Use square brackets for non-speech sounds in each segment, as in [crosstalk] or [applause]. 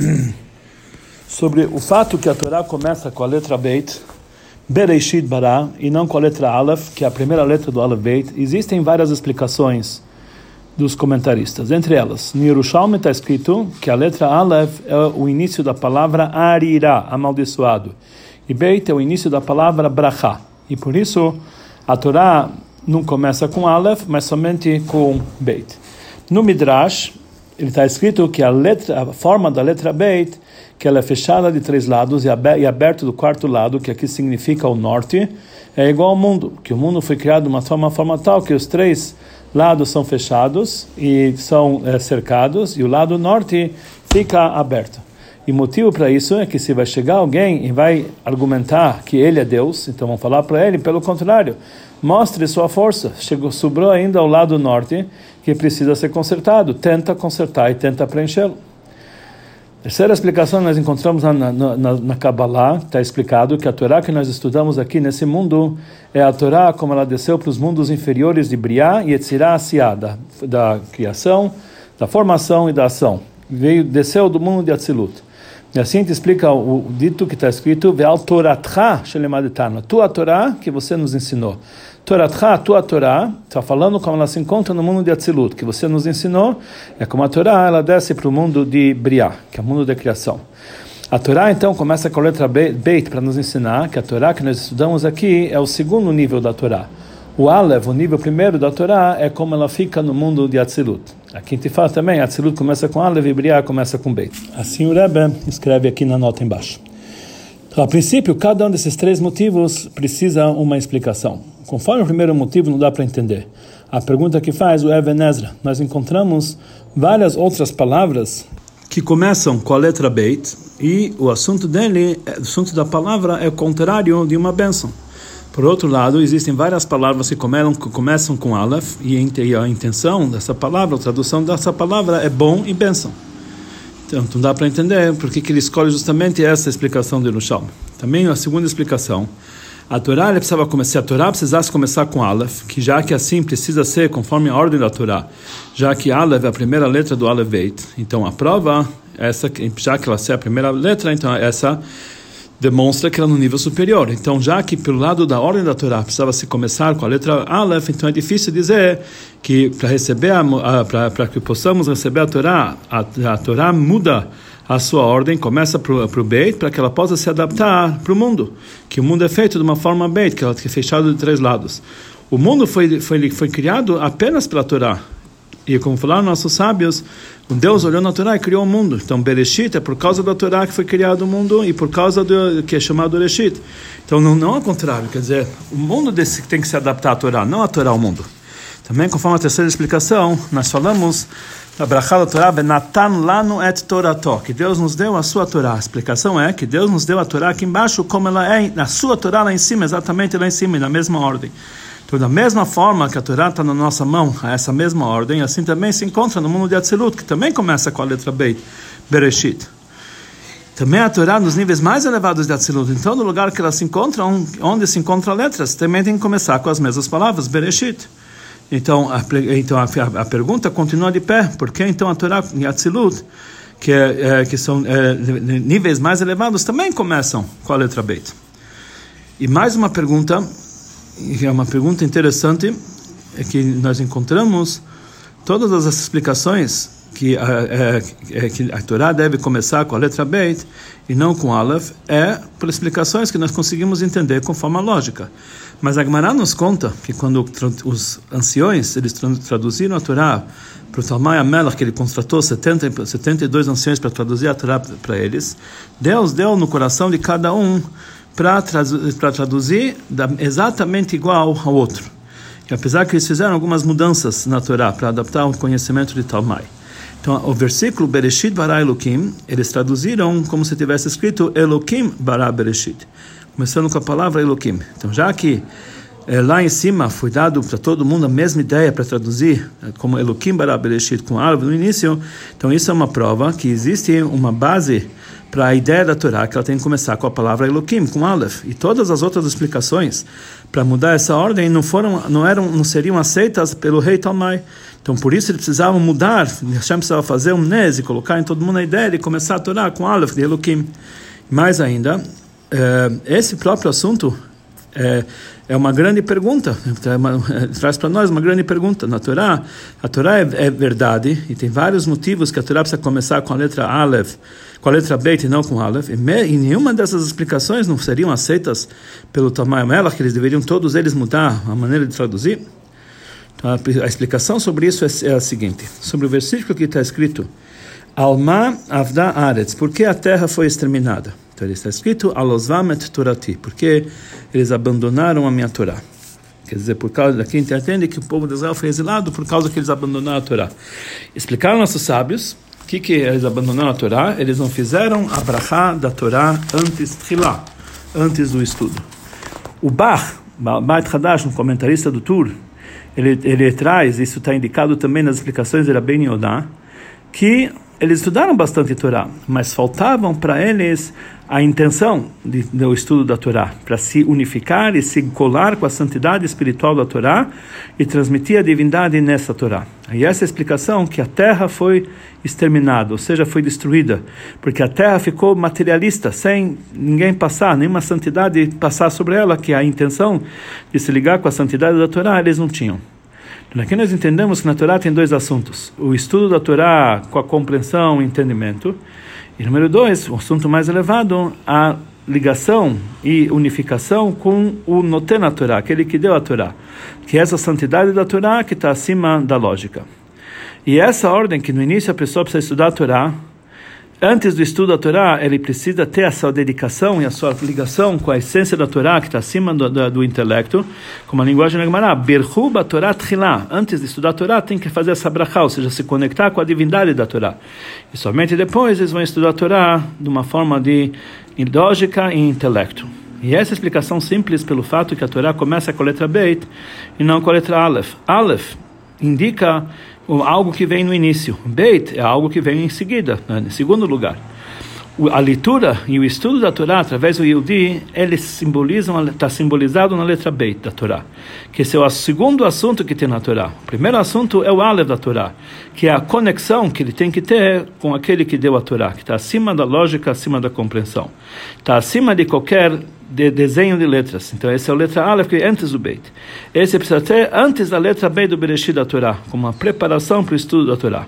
[clears throat] sobre o fato que a Torá começa com a letra Beit, Bereishit Bara, e não com a letra Aleph, que é a primeira letra do Aleph Beit. Existem várias explicações dos comentaristas. Entre elas, no Yerushalmi está escrito que a letra Aleph é o início da palavra Arira, amaldiçoado. E Beit é o início da palavra Bracha. E por isso, a Torá não começa com Aleph, mas somente com Beit. No Midrash, ele está escrito que a, letra, a forma da letra Beit, que ela é fechada de três lados e aberta do quarto lado, que aqui significa o norte, é igual ao mundo, que o mundo foi criado de uma forma, uma forma tal que os três lados são fechados e são é, cercados, e o lado norte fica aberto. E motivo para isso é que se vai chegar alguém e vai argumentar que ele é Deus, então vão falar para ele, pelo contrário, mostre sua força. Chegou, sobrou ainda ao lado norte que precisa ser consertado. Tenta consertar e tenta preenchê-lo. Terceira explicação nós encontramos na, na, na, na Kabbalah, está explicado que a Torá que nós estudamos aqui nesse mundo é a Torá como ela desceu para os mundos inferiores de Briá e Etzirá Asiá, da, da criação, da formação e da ação. Veio, desceu do mundo de Atzilut. E assim te explica o, dito que está escrito, Ve'al Toratcha Shelemadetana, tua Torá que você nos ensinou. Toratcha, tua Torá, está falando como ela se encontra no mundo de Atzilut, que você nos ensinou, é como a Torá, ela desce para o mundo de Briá, que é o mundo da criação. A Torá, então, começa com a letra Beit para nos ensinar que a Torá que nós estudamos aqui é o segundo nível da Torá. O Aleph, o nível primeiro da Torá, é como ela fica no mundo de Atzilut. Aqui te fala também, Atzilut começa com Aleph e Briá começa com Beit. Assim o Rebbe escreve aqui na nota embaixo. A princípio, cada um desses três motivos precisa uma explicação. Conforme o primeiro motivo não dá para entender. A pergunta que faz o Eben Ezra, nós encontramos várias outras palavras que começam com a letra Beit e o assunto dele, o assunto da palavra é o contrário de uma bênção. Por outro lado, existem várias palavras que começam com Aleph e a intenção dessa palavra, a tradução dessa palavra é bom e bênção. Então, não dá para entender por que ele escolhe justamente essa explicação de Yerushalmi. Também a segunda explicação a Torá precisava começar, a Torá precisasse começar com Aleph, que já que assim precisa ser conforme a ordem da Torá, já que Aleph é a primeira letra do Aleph Beit, então a prova, essa, já que ela é a primeira letra, então essa demonstra que ela é no nível superior. Então, já que pelo lado da ordem da Torá precisava se começar com a letra Aleph, então é difícil dizer que para receber para que possamos receber a Torá, a, a Torá muda a sua ordem, começa para o Beit, para que ela possa se adaptar para o mundo. Que o mundo é feito de uma forma Beit, que é fechado de três lados. O mundo foi, foi, foi criado apenas pela Torá. E como falaram nossos sábios, Deus olhou na Torá e criou o mundo. Então, Bereshit é por causa da Torá que foi criado o mundo e por causa do que é chamado Bereshit. Então, não, não ao contrário, quer dizer, o mundo desse, tem que se adaptar à Torá, não a Torá ao mundo. Também, conforme a terceira explicação, nós falamos a Torá, Benatan lanu et Torato, que Deus nos deu a sua Torá. A explicação é que Deus nos deu a Torá aqui embaixo, como ela é na sua Torá lá em cima, exatamente lá em cima, na mesma ordem. Então, da mesma forma que a Torá está na nossa mão, a essa mesma ordem, assim também se encontra no mundo de Atzilut, que também começa com a letra Beit, Bereshit. Também a Torá nos níveis mais elevados de Atzilut, então no lugar que elas se encontram, onde se encontram letras, também tem que começar com as mesmas palavras, Bereshit. Então, a, então a, a, pergunta continua de pé. Por que então a Torá e a Tzilut, que, é, é, que são é, níveis mais elevados, também começam com a letra Beit? E mais uma pergunta, que é uma pergunta interessante, é que nós encontramos todas as explicações que a, é, é, que a Torá deve começar com a letra Beit e não com Aleph, é por explicações que nós conseguimos entender com forma lógica. Mas a Gemara nos conta que quando os anciões eles traduziram a Torá para o Talmai Amelach, que ele contratou 70, 72 anciões para traduzir a Torá para eles, Deus deu no coração de cada um para traduzir exatamente igual ao outro. E apesar que eles fizeram algumas mudanças na Torá para adaptar o conhecimento de Talmai. Então, o versículo Bereshit bara Elohim, eles traduziram como se tivesse escrito Elohim bara Bereshit, começando com a palavra Elohim. Então, já que é, lá em cima foi dado para todo mundo a mesma ideia para traduzir, é, como Eloquim bara Bereshit com árvore no início. Então isso é uma prova que existe uma base para a ideia da Torá, que ela tem que começar com a palavra Eloquim, com Aleph. E todas as outras explicações para mudar essa ordem não foram, não eram, não seriam aceitas pelo rei Talmai. Então por isso eles precisavam mudar, Hashem precisava fazer um nes e colocar em todo mundo a ideia de começar a Torá com Aleph de Eloquim. Mais ainda, eh, esse próprio assunto é, uma grande pergunta, traz [laughs] para nós uma grande pergunta. Na Torá, a Torá é, é, verdade e tem vários motivos que a Torá precisa começar com a letra Aleph, com a letra Bet e não com Aleph. E, me, e nenhuma dessas explicações não seriam aceitas pelo Tamay Melach, que eles deveriam todos eles mudar a maneira de traduzir. A, a explicação sobre isso é, é a seguinte: sobre o versículo que está escrito, Alma Avda Aretz, por que a terra foi exterminada? Então ele está escrito Alosvamet Torati, porque eles abandonaram a minha Torá. Quer dizer, por causa daqui entende que o povo de Israel foi exilado por causa que eles abandonaram a Torá. Explicaram nossos sábios que que eles abandonaram a Torá, eles não fizeram a brachá da Torá antes Trilá, antes do estudo. O Bach, Bait Hadash, um comentarista do Tur, ele, ele traz, isso está indicado também nas explicações de Rabbein Yodá, que eles estudaram bastante Torá, mas faltavam para eles a intenção de, do estudo da Torá, para se unificar e se colar com a santidade espiritual da Torá e transmitir a divindade nessa Torá. E essa é explicação que a terra foi exterminada, ou seja, foi destruída, porque a terra ficou materialista, sem ninguém passar, nenhuma santidade passar sobre ela, que a intenção de se ligar com a santidade da Torá eles não tinham. Aqui nós entendemos que na Torá tem dois assuntos: o estudo da Torá com a compreensão e entendimento, e número dois, o assunto mais elevado, a ligação e unificação com o Noten a Torá, aquele que deu a Torá, que é essa santidade da Torá que está acima da lógica. E essa ordem que no início a pessoa precisa estudar a Torá, antes do estudo da Torá, ele precisa ter a sua dedicação e a sua ligação com a essência da Torá, que está acima do, do, do, intelecto, como a linguagem da Gemara, Berhuba Torá Tchilá. Antes de estudar a Torá, tem que fazer essa brachá, ou seja, se conectar com a divindade da Torá. E somente depois eles vão estudar a Torá de uma forma de lógica e intelecto. E essa explicação simples pelo fato que a Torá começa com a letra Beit e não com a letra Aleph. Aleph indica algo que vem no início. Beit é algo que vem em seguida, né, em segundo lugar. A leitura e o estudo da Torá através do Yehudi, eles simbolizam, está simbolizado na letra Beit da Torá, que esse é o segundo assunto que tem na Torá. O primeiro assunto é o Aleph da Torá, que é a conexão que ele tem que ter com aquele que deu a Torá, que está acima da lógica, acima da compreensão. Está acima de qualquer de desenho de letras. Então, essa é a letra Aleph, que é antes do Beit. Esse precisa ter antes da letra B do Bereshit da Torá, como uma preparação para o estudo da Torá.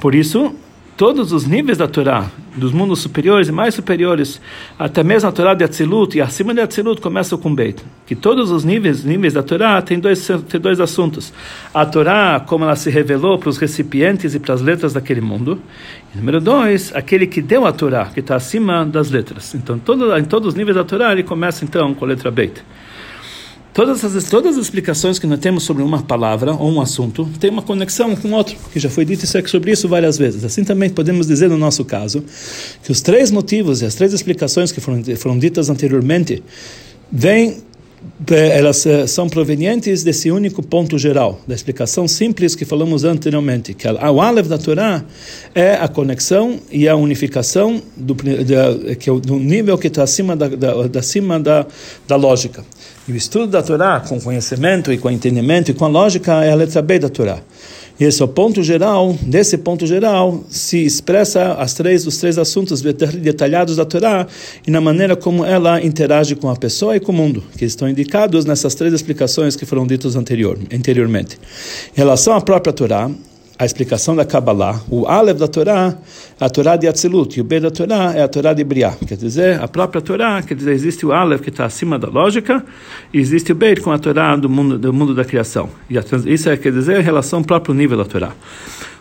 Por isso, todos os níveis da Torá, dos mundos superiores e mais superiores, até mesmo a Torá de Atzilut, e acima de Atzilut começa com Beit. Que todos os níveis, níveis da Torá têm dois, têm dois assuntos. A Torá, como ela se revelou para os recipientes e para as letras daquele mundo. E número dois, aquele que deu a Torá, que está acima das letras. Então, todo, em todos os níveis da Torá, ele começa então com a letra Beit. Todas as, todas as explicações que nós temos sobre uma palavra ou um assunto tem uma conexão com outro, que já foi dito sobre isso várias vezes. Assim também podemos dizer no nosso caso que os três motivos e as três explicações que foram, foram ditas anteriormente vêm eh, elas eh, são provenientes desse único ponto geral, da explicação simples que falamos anteriormente, que o Aleph da Torá é a conexão e a unificação do, da, que é do nível que está acima da, da, acima da, da lógica. E o estudo da Torá, com conhecimento e com entendimento e com lógica, é a letra B da Torá. E esse é o ponto geral, desse ponto geral se expressa as três, os três assuntos detalhados da Torá e na maneira como ela interage com a pessoa e com o mundo, que estão indicados nessas três explicações que foram ditas anterior, anteriormente. Em relação à própria Torá, a explicação da Kabbalah, o Aleph da Torá, a Torá de Atzilut, e o B da Torá é a Torá de Briah. Quer dizer, a própria Torá, quer dizer, existe o Aleph que está acima da lógica, e existe o Beit com a Torá do mundo, do mundo da criação. E a, isso é, quer dizer, em relação ao próprio nível da Torá.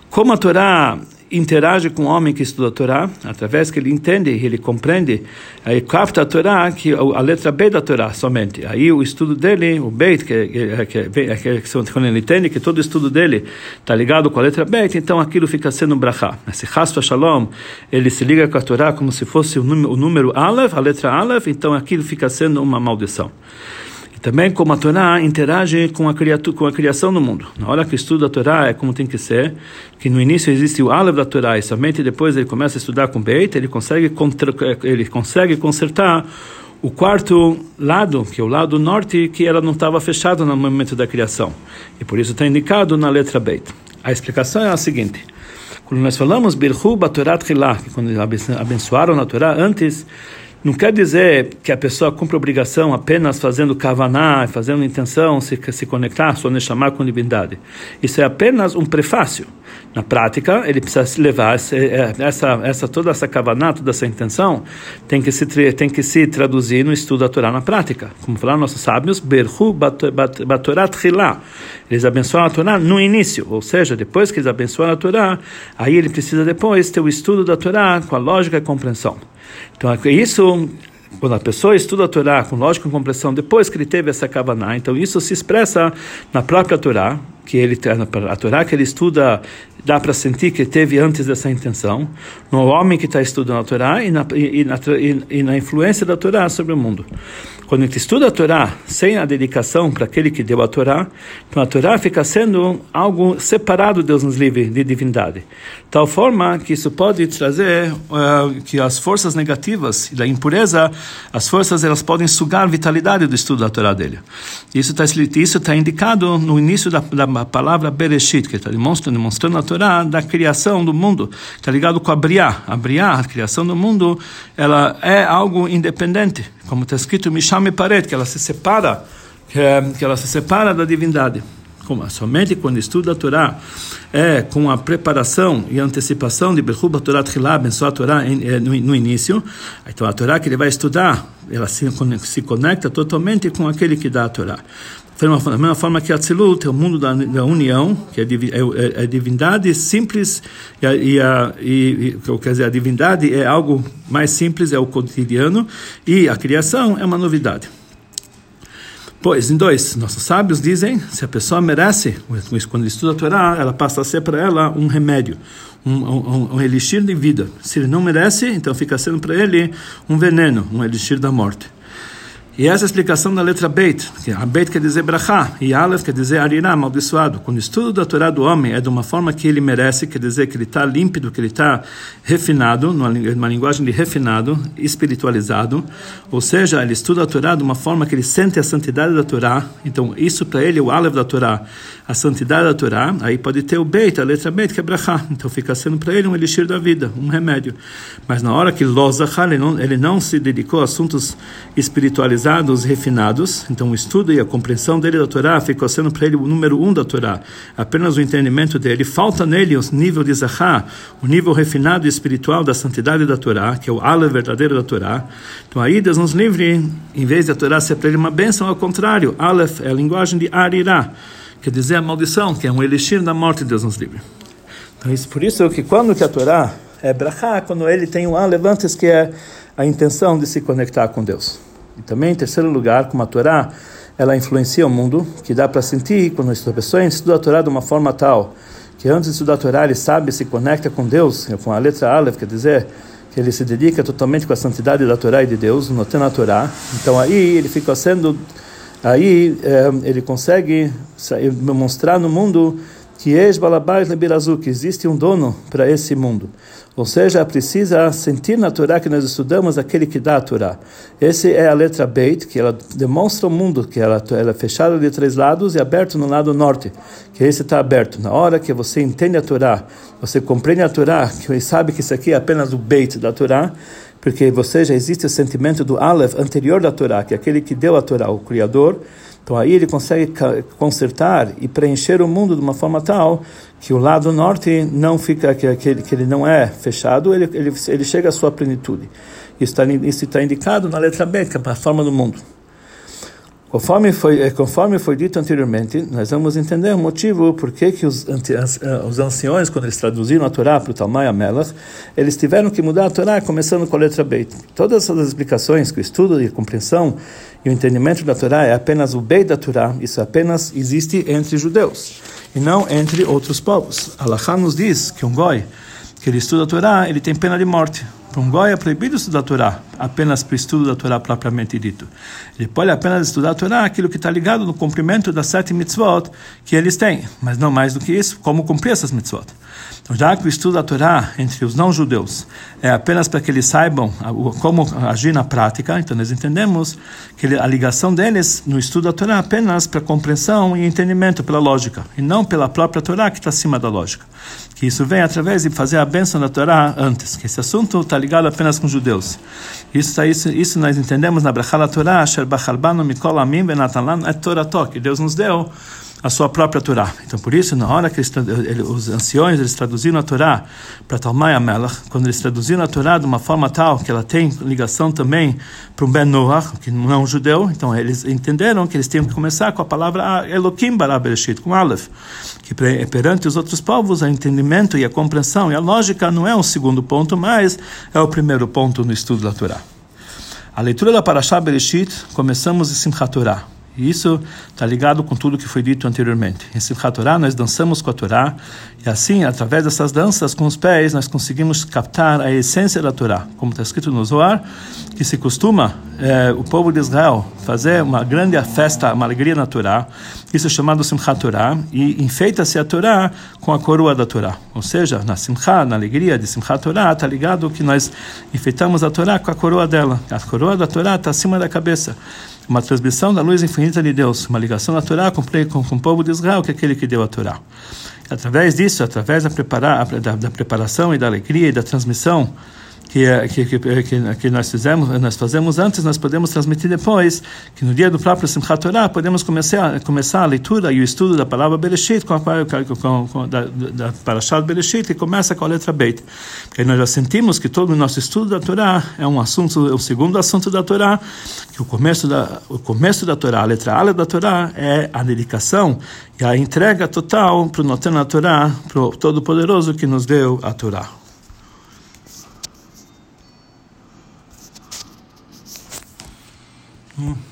Como a Torá interage com o homem que estuda a Torá, através que ele entende, ele compreende, aí capta a Torá, que a letra B da Torá somente. Aí o estudo dele, o Beit, que, que, que, que quando ele entende que todo estudo dele está ligado com a letra Beit, então aquilo fica sendo um brachá. Esse Hasfa Shalom, ele se liga com a Torá como se fosse o número, o número Aleph, a letra Aleph, então aquilo fica sendo uma maldição. E também como a Torá interage com a, com a criação do mundo. Na hora que estuda a Torá é como tem que ser, que no início existe o Aleph da Torá e somente depois ele começa a estudar com Beit, ele consegue, contra, ele consegue consertar o quarto lado, que é o lado norte, que ela não estava fechada no momento da criação. E por isso está indicado na letra Beit. A explicação é a seguinte. Quando nós falamos Birhu Batorat Hilah, que quando abençoaram a Torá antes, não quer dizer que a pessoa cumpre obrigação apenas fazendo kavaná, fazendo intenção, se, se conectar, só chamar com divindade. Isso é apenas um prefácio. Na prática, ele precisa levar é, essa, essa, toda essa kavaná, toda essa intenção, tem que se, tem que se traduzir no estudo da Torá na prática. Como falaram nossos sábios, Berhu Batorat Hilá. Eles abençoam a Torá no início, ou seja, depois que eles abençoam a Torá, aí ele precisa depois ter o estudo da Torá com a lógica e compreensão. Então, é isso quando a pessoa estuda a Torá com lógica e compreensão, depois que ele teve essa Kavaná, então isso se expressa na própria Torá, que ele a Torá que ele estuda dá para sentir que teve antes dessa intenção no homem que está estudando a Torá e na, e, na, e na influência da Torá sobre o mundo. Quando a gente estuda a Torá sem a dedicação para aquele que deu a Torá, então a Torá fica sendo algo separado, Deus nos livre, de divindade. Tal forma que isso pode trazer uh, que as forças negativas da impureza, as forças elas podem sugar a vitalidade do estudo da Torá dele. Isso está isso está indicado no início da, da palavra Bereshit, que está demonstrando, demonstrando a Torá da criação do mundo. Está ligado com a Briá. A Briá, a criação do mundo, ela é algo independente como está escrito Mishame Paret, que ela se separa, que, que ela se separa da divindade. Como, somente quando estuda a Torá é com a preparação e antecipação de Berhuba Torah Tchilá, abençoar a Torá no, no início, então a Torá que ele vai estudar, ela se, se conecta totalmente com aquele que dá a Torá. Da mesma forma que a Tzilut é o mundo da, da união, que é, é, é, é divindade simples, e, a, e, a, e, quer dizer, a divindade é algo mais simples, é o cotidiano, e a criação é uma novidade. Pois, em dois, nossos sábios dizem, se a pessoa merece, quando estuda a Torá, ela passa a ser para ela um remédio, um, um, um elixir de vida. Se ele não merece, então fica sendo para ele um veneno, um elixir da morte. E essa é explicação da letra Beit, que a Beit quer dizer brachá, e Aleph quer dizer arirá, amaldiçoado. Quando o estudo da Torá do homem é de uma forma que ele merece, quer dizer que ele está límpido, que ele está refinado, numa linguagem de refinado, espiritualizado, ou seja, ele estuda a Torá de uma forma que ele sente a santidade da Torá, então isso para ele é o Aleph da Torá, a santidade da Torá, aí pode ter o Beit, a letra Beit, que é brachá, então fica sendo para ele um elixir da vida, um remédio. Mas na hora que Lozachar, ele ele não se dedicou a assuntos espiritualizados, e refinados. Então, o estudo e a compreensão dele da Torá ficou sendo para ele o número um da Torá. Apenas o entendimento dele. Falta nele o nível de Zahá, o nível refinado e espiritual da santidade da Torá, que é o Ale verdadeiro da Torá. Então, aí Deus nos livre, em vez da Torá ser para ele uma bênção, ao contrário, Aleph é a linguagem de Arirá, quer dizer a maldição, que é um elixir da morte, Deus nos livre. Então, isso, por isso que quando que a Torá é brachá, quando ele tem um Aleph antes, que é a intenção de se conectar com Deus. E também, em terceiro lugar, como a Torá, ela influencia o mundo, que dá para sentir quando a pessoa estuda a Torá de uma forma tal que antes de estudar a Torá ele sabe, se conecta com Deus, com a letra Aleph, quer dizer, que ele se dedica totalmente com a santidade da Torá e de Deus, notando a Torá. Então aí ele fica sendo, aí é, ele consegue mostrar no mundo que que existe um dono para esse mundo. Ou seja, precisa sentir na Torá que nós estudamos aquele que dá a Torá. Essa é a letra Beit, que ela demonstra o mundo, que ela, ela é fechada de três lados e aberto no lado norte, que esse está aberto. Na hora que você entende a Torá, você compreende a Torá, que sabe que isso aqui é apenas o Beit da Torá, porque você já existe o sentimento do Aleph anterior da Torá, que é aquele que deu a Torá, o Criador, então aí ele consegue consertar e preencher o mundo de uma forma tal que o lado norte não fica que, que, que ele não é fechado, ele, ele, ele chega à sua plenitude. Isso está, isso está indicado na letra B, que é a forma do mundo. Conforme foi, eh, conforme foi dito anteriormente, nós vamos entender o motivo por que, que os, eh, os anciões, quando eles traduziram a Torá para o Talmai Amelach, eles tiveram que mudar a Torá começando com a letra Beit. Todas essas explicações, que o estudo e a compreensão e o entendimento da Torá é apenas o Beit da Torá, isso apenas existe entre judeus e não entre outros povos. Allah nos diz que um goi, que ele estuda a Torá, ele tem pena de morte. Para um goi é proibido estudar a Torá, apenas para o estudo da Torá propriamente dito. Ele pode apenas estudar a Torá, aquilo que está ligado no cumprimento das sete mitzvot que eles têm, mas não mais do que isso, como cumprir essas mitzvot. Já que o estudo da Torá entre os não-judeus é apenas para que eles saibam como agir na prática, então nós entendemos que a ligação deles no estudo da Torá é apenas para compreensão e entendimento, pela lógica, e não pela própria Torá que está acima da lógica. Que isso vem através de fazer a bênção da Torá antes, que esse assunto está ligado apenas com os judeus. Isso, isso, isso nós entendemos na Brachá Torá, Asher Bachalbanu Mikol Amim Benatalan Et Torah que Deus nos deu a sua própria Torá. Então, por isso, na hora que eles, os anciões eles traduziram a Torá para Talmai Amelach, quando eles traduziram a Torá de uma forma tal que ela tem ligação também para um Ben Noach, que não é um judeu, então eles entenderam que eles tinham que começar com a palavra Elokim Bara Bereshit, com Aleph, que perante os outros povos, o entendimento e a compreensão e a lógica não é um segundo ponto, mas é o primeiro ponto no estudo da Torá. A leitura da Parashá Bereshit, começamos em Simchat Torah. E isso está ligado com tudo que foi dito anteriormente. Em Simchat Torah, nós dançamos com a Torá, e assim, através dessas danças com os pés, nós conseguimos captar a essência da Torá. Como está escrito no Zohar, que se costuma é, o povo de Israel fazer uma grande festa, uma alegria na Torá, isso é chamado Simchat Torah, e enfeita-se a Torá com a coroa da Torá. Ou seja, na Simchat, na alegria de Simchat Torah, está ligado que nós enfeitamos a Torá com a coroa dela. A coroa da Torá está acima da cabeça uma transmissão da luz infinita de Deus, uma ligação Torá com, com, com o povo de Israel, que é aquele que deu a Torá. Através disso, através da, preparar, da, da preparação e da alegria e da transmissão que, que, que, que, nós fizemos, nós fazemos antes, nós podemos transmitir depois, que no dia do próprio Simchat Torah podemos começar, começar a leitura e o estudo da palavra Bereshit, com a, com, com, da, da Parashat Bereshit, que começa com a letra Beit. Porque nós já sentimos que todo o nosso estudo da Torá é um assunto, é o segundo assunto da Torá, que o começo da, o começo da Torá, a letra Ale da Torá, é a dedicação e a entrega total para o Noten da Torá, para o Todo-Poderoso que nos deu a Torá. Hmm.